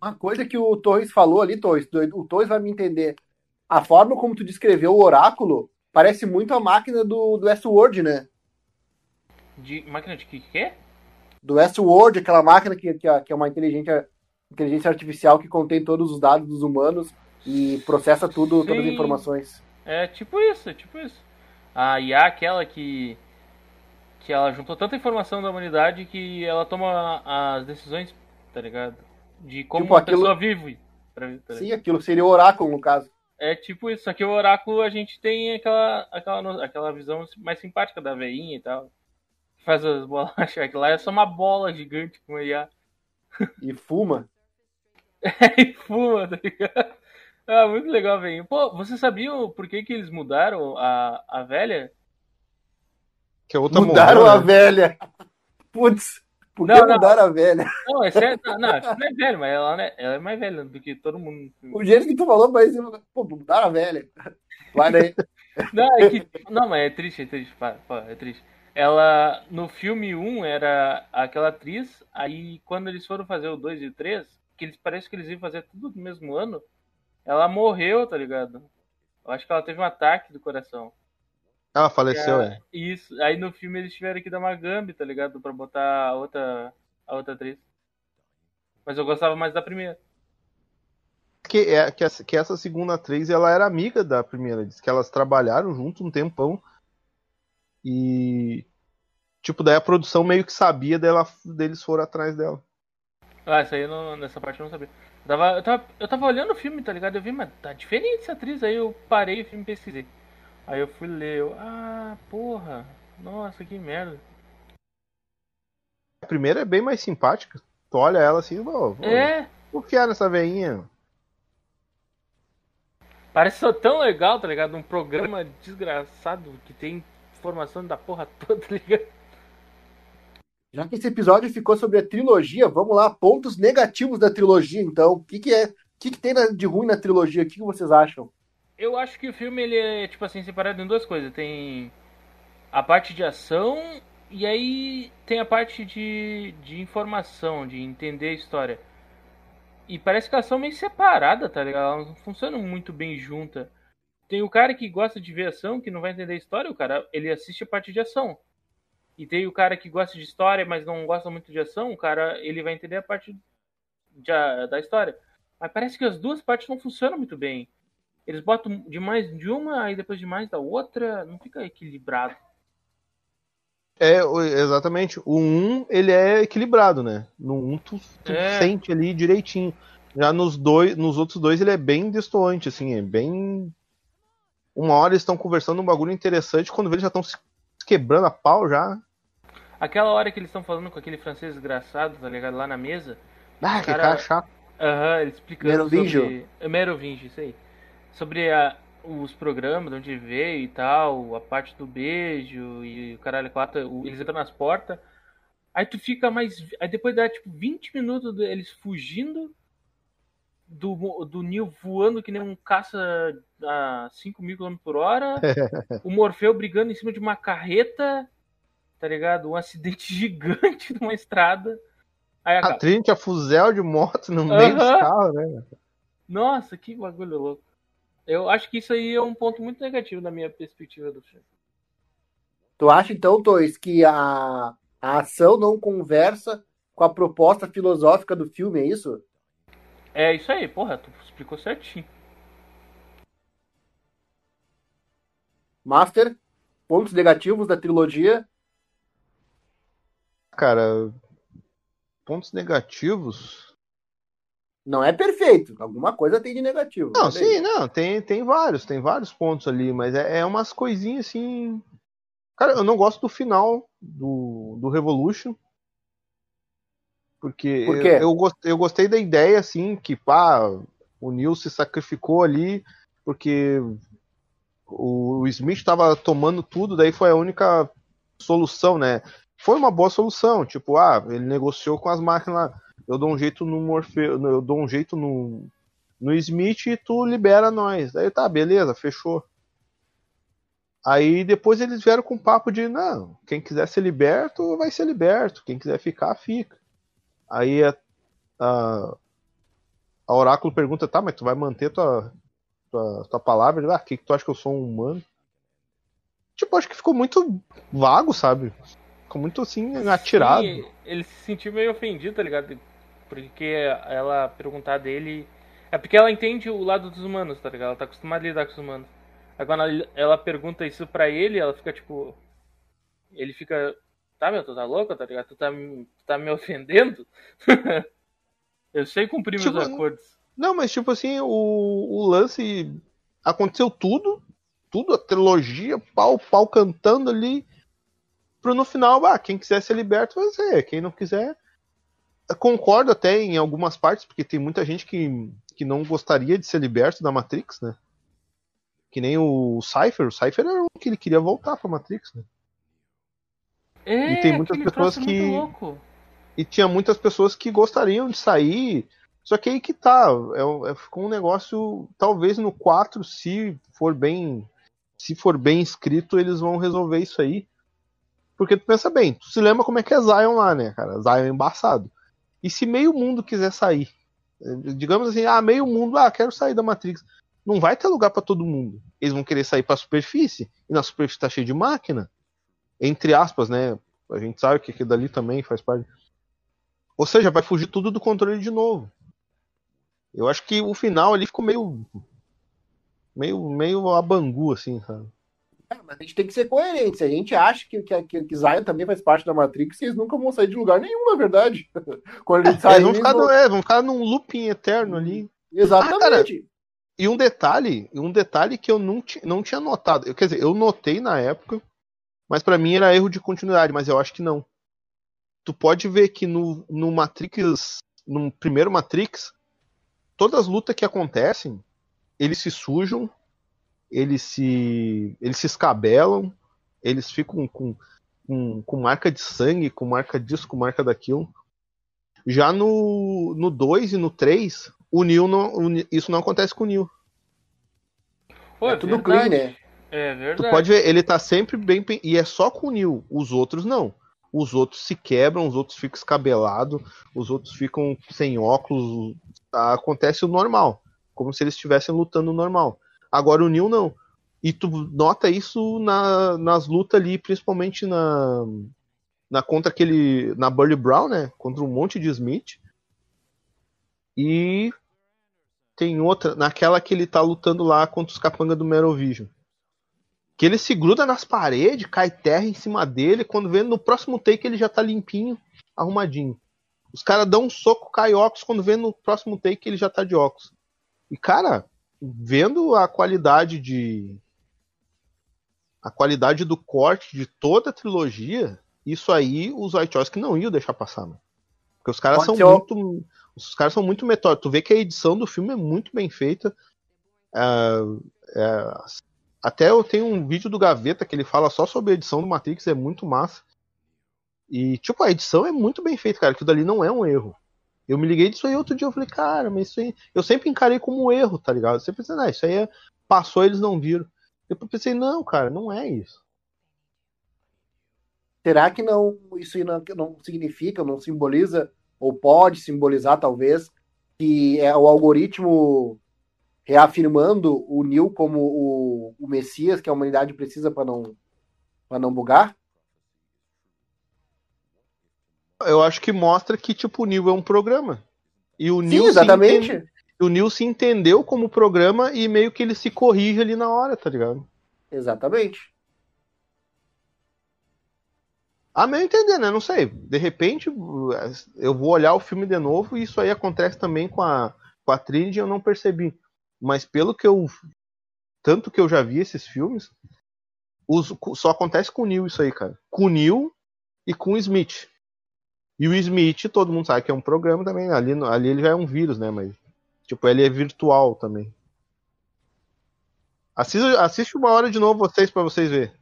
Uma coisa que o Torres falou ali, Torres, o Torres vai me entender. A forma como tu descreveu o oráculo parece muito a máquina do, do Westworld, né? De máquina de que que Do Westworld, aquela máquina que, que, é, que é uma inteligência, inteligência artificial que contém todos os dados dos humanos e processa tudo, Sim. todas as informações. É tipo isso, é tipo isso. A IA aquela que que ela juntou tanta informação da humanidade que ela toma as decisões, tá ligado? De como tipo, a aquilo... pessoa vive. Tá Sim, aquilo seria o oráculo, no caso. É tipo isso, só que o oráculo a gente tem aquela, aquela, aquela visão mais simpática da veinha e tal. Faz as bolachas, aquilo lá é só uma bola gigante com IA. E fuma. é, e fuma, tá ligado? Ah, muito legal, velho. Pô, você sabia por que, que eles mudaram a, a velha? Que a outra mudaram morreu, a né? velha. Putz, por que não, mudaram não. a velha? Não, é sério, não, não, é velha, mas ela, né, ela é mais velha do que todo mundo. O jeito que tu falou, mas pô, mudaram a velha. Guarda aí. Não, é que, não, mas é triste, é triste, é triste. Ela, no filme 1, era aquela atriz, aí quando eles foram fazer o 2 e o 3, que eles parece que eles iam fazer tudo no mesmo ano, ela morreu, tá ligado? Eu acho que ela teve um ataque do coração. Ela faleceu, é. Isso. Aí no filme eles tiveram que dar uma gambi, tá ligado? Pra botar a outra, a outra atriz. Mas eu gostava mais da primeira. Que, é, que, essa, que essa segunda atriz, ela era amiga da primeira. Diz que elas trabalharam junto um tempão. E. Tipo, daí a produção meio que sabia dela, deles foram atrás dela. Ah, essa aí não, nessa parte eu não sabia. Eu tava, eu, tava, eu tava olhando o filme, tá ligado? Eu vi, mas tá diferente essa atriz. Aí eu parei o filme e pesquisei. Aí eu fui ler, eu, ah, porra, nossa, que merda. A primeira é bem mais simpática. Tu olha ela assim, vou, é. confiar nessa veinha. Parece só tão legal, tá ligado? Um programa desgraçado que tem informação da porra toda, tá ligado? Já que esse episódio ficou sobre a trilogia, vamos lá, pontos negativos da trilogia, então. O que, que é? O que, que tem de ruim na trilogia? O que, que vocês acham? Eu acho que o filme ele é tipo assim separado em duas coisas. Tem a parte de ação e aí tem a parte de, de informação, de entender a história. E parece que elas são meio separadas, tá ligado? Elas não funcionam muito bem juntas. Tem o cara que gosta de ver ação, que não vai entender a história, o cara ele assiste a parte de ação. E tem o cara que gosta de história, mas não gosta muito de ação, o cara ele vai entender a parte de, da história. Mas parece que as duas partes não funcionam muito bem. Eles botam demais de uma, aí depois demais da outra, não fica equilibrado. É, exatamente. O 1, ele é equilibrado, né? No 1 tu, tu é. sente ali direitinho. Já nos dois, nos outros dois ele é bem destoante, assim, é bem. Uma hora eles estão conversando um bagulho interessante, quando eles já estão se quebrando a pau já. Aquela hora que eles estão falando com aquele francês desgraçado, tá ligado? Lá na mesa. Ah, que cara, cara chato. Aham, uhum, ele explicando Merovingio. sobre... Merovingio, isso aí sobre a, os programas, de onde veio e tal, a parte do beijo e o caralho quatro, eles entram nas portas. Aí tu fica mais. Aí depois dá tipo 20 minutos deles fugindo do, do Neil voando que nem um caça a 5 mil km por hora. o Morfeu brigando em cima de uma carreta, tá ligado? Um acidente gigante numa estrada. Aí a, a Trinity, a fuzel de moto no meio uh -huh. dos carros, né? Nossa, que bagulho louco. Eu acho que isso aí é um ponto muito negativo na minha perspectiva do filme. Tu acha então, Tois, que a, a ação não conversa com a proposta filosófica do filme, é isso? É isso aí, porra, tu explicou certinho. Master, pontos negativos da trilogia? Cara, pontos negativos. Não é perfeito, alguma coisa tem de negativo. Não, sim, não, tem, tem vários, tem vários pontos ali, mas é, é umas coisinhas assim. Cara, eu não gosto do final do, do Revolution. Porque Por eu, eu, gostei, eu gostei da ideia, assim, que pá, o Neil se sacrificou ali, porque o, o Smith estava tomando tudo, daí foi a única solução, né? Foi uma boa solução, tipo, ah, ele negociou com as máquinas eu dou um jeito no Morfeu, eu dou um jeito no, no Smith e tu libera nós. Aí tá, beleza, fechou. Aí depois eles vieram com papo de, não, quem quiser ser liberto, vai ser liberto, quem quiser ficar, fica. Aí a, a, a Oráculo pergunta, tá, mas tu vai manter tua, tua, tua palavra? Ah, que, que tu acha que eu sou um humano? Tipo, acho que ficou muito vago, sabe? Ficou muito assim, atirado. Sim, ele se sentiu meio ofendido, tá ligado? Porque ela perguntar dele. É porque ela entende o lado dos humanos, tá ligado? Ela tá acostumada a lidar com os humanos. Agora ela, ela pergunta isso pra ele, ela fica tipo. Ele fica. Tá, meu, tu tá louca, tá ligado? Tu tá, tu tá me ofendendo? eu sei cumprir tipo, meus acordos. Não, mas tipo assim, o, o lance. Aconteceu tudo. Tudo, a trilogia, pau, pau cantando ali. Pro no final, ah, quem quiser ser liberto vai ser. Quem não quiser. Concordo até em algumas partes, porque tem muita gente que, que não gostaria de ser liberto da Matrix, né? Que nem o Cypher. O Cypher era o que ele queria voltar pra Matrix, né? É, e tem muitas pessoas que. E tinha muitas pessoas que gostariam de sair. Só que aí que tá. É, é, ficou um negócio. Talvez no 4, se for bem. Se for bem escrito, eles vão resolver isso aí. Porque tu pensa bem, tu se lembra como é que é Zion lá, né, cara? Zion é embaçado. E se meio mundo quiser sair? Digamos assim, ah, meio mundo, ah, quero sair da Matrix não vai ter lugar para todo mundo. Eles vão querer sair para a superfície, e na superfície está cheio de máquina. Entre aspas, né? A gente sabe que aquilo dali também faz parte. Ou seja, vai fugir tudo do controle de novo. Eu acho que o final ali ficou meio. meio, meio a bangu, assim, sabe? É, mas a gente tem que ser coerente. Se a gente acha que, que, que, que Zion também faz parte da Matrix, eles nunca vão sair de lugar nenhum, na verdade. Quando eles saem, é, vão ficar, vão... É, vão ficar num looping eterno ali. Exatamente. Ah, e um detalhe, um detalhe que eu não, não tinha notado. Eu, quer dizer, eu notei na época, mas para mim era erro de continuidade, mas eu acho que não. Tu pode ver que no, no Matrix, no primeiro Matrix, todas as lutas que acontecem, eles se sujam, eles se eles se escabelam, eles ficam com, com, com marca de sangue, com marca disso, com marca daquilo. Já no 2 no dois e no 3, o Neil não, o, isso não acontece com o Neil. Pô, é, é tudo clean, né? É verdade. Tu pode ver, ele tá sempre bem. E é só com o Neil. Os outros não. Os outros se quebram, os outros ficam escabelados, os outros ficam sem óculos. Tá? Acontece o normal. Como se eles estivessem lutando normal. Agora o Neil não. E tu nota isso na, nas lutas ali, principalmente na, na contra aquele. Na Burley Brown, né? Contra um monte de Smith. E tem outra, naquela que ele tá lutando lá contra os capangas do Merovision. Que ele se gruda nas paredes, cai terra em cima dele, quando vê no próximo take ele já tá limpinho, arrumadinho. Os caras dão um soco, cai óculos, quando vê no próximo take ele já tá de óculos. E cara, vendo a qualidade de a qualidade do corte de toda a trilogia, isso aí os Wachowski não iam deixar passar, mano. Porque os caras Pode são muito os caras são muito metódicos. Tu vê que a edição do filme é muito bem feita. É, é, até eu tenho um vídeo do Gaveta que ele fala só sobre a edição do Matrix, é muito massa. E, tipo, a edição é muito bem feita, cara. Aquilo dali não é um erro. Eu me liguei disso aí outro dia, eu falei, cara, mas isso aí. Eu sempre encarei como um erro, tá ligado? Eu sempre pensei, não, isso aí é... passou, eles não viram. Eu pensei, não, cara, não é isso. Será que não isso não, não significa, não simboliza ou pode simbolizar talvez, que é o algoritmo reafirmando o Neo como o, o Messias que a humanidade precisa para não para não bugar? Eu acho que mostra que tipo o Neo é um programa. E o Neo exatamente. Entende, o Neo se entendeu como programa e meio que ele se corrige ali na hora, tá ligado? Exatamente. A meu entender, né? Não sei. De repente, eu vou olhar o filme de novo e isso aí acontece também com a, com a Trinity e eu não percebi. Mas pelo que eu. Tanto que eu já vi esses filmes, os, só acontece com o Neil isso aí, cara. Com o Neil e com o Smith. E o Smith, todo mundo sabe que é um programa também. Ali, ali ele já é um vírus, né? Mas, tipo, ele é virtual também. Assiste uma hora de novo vocês para vocês verem.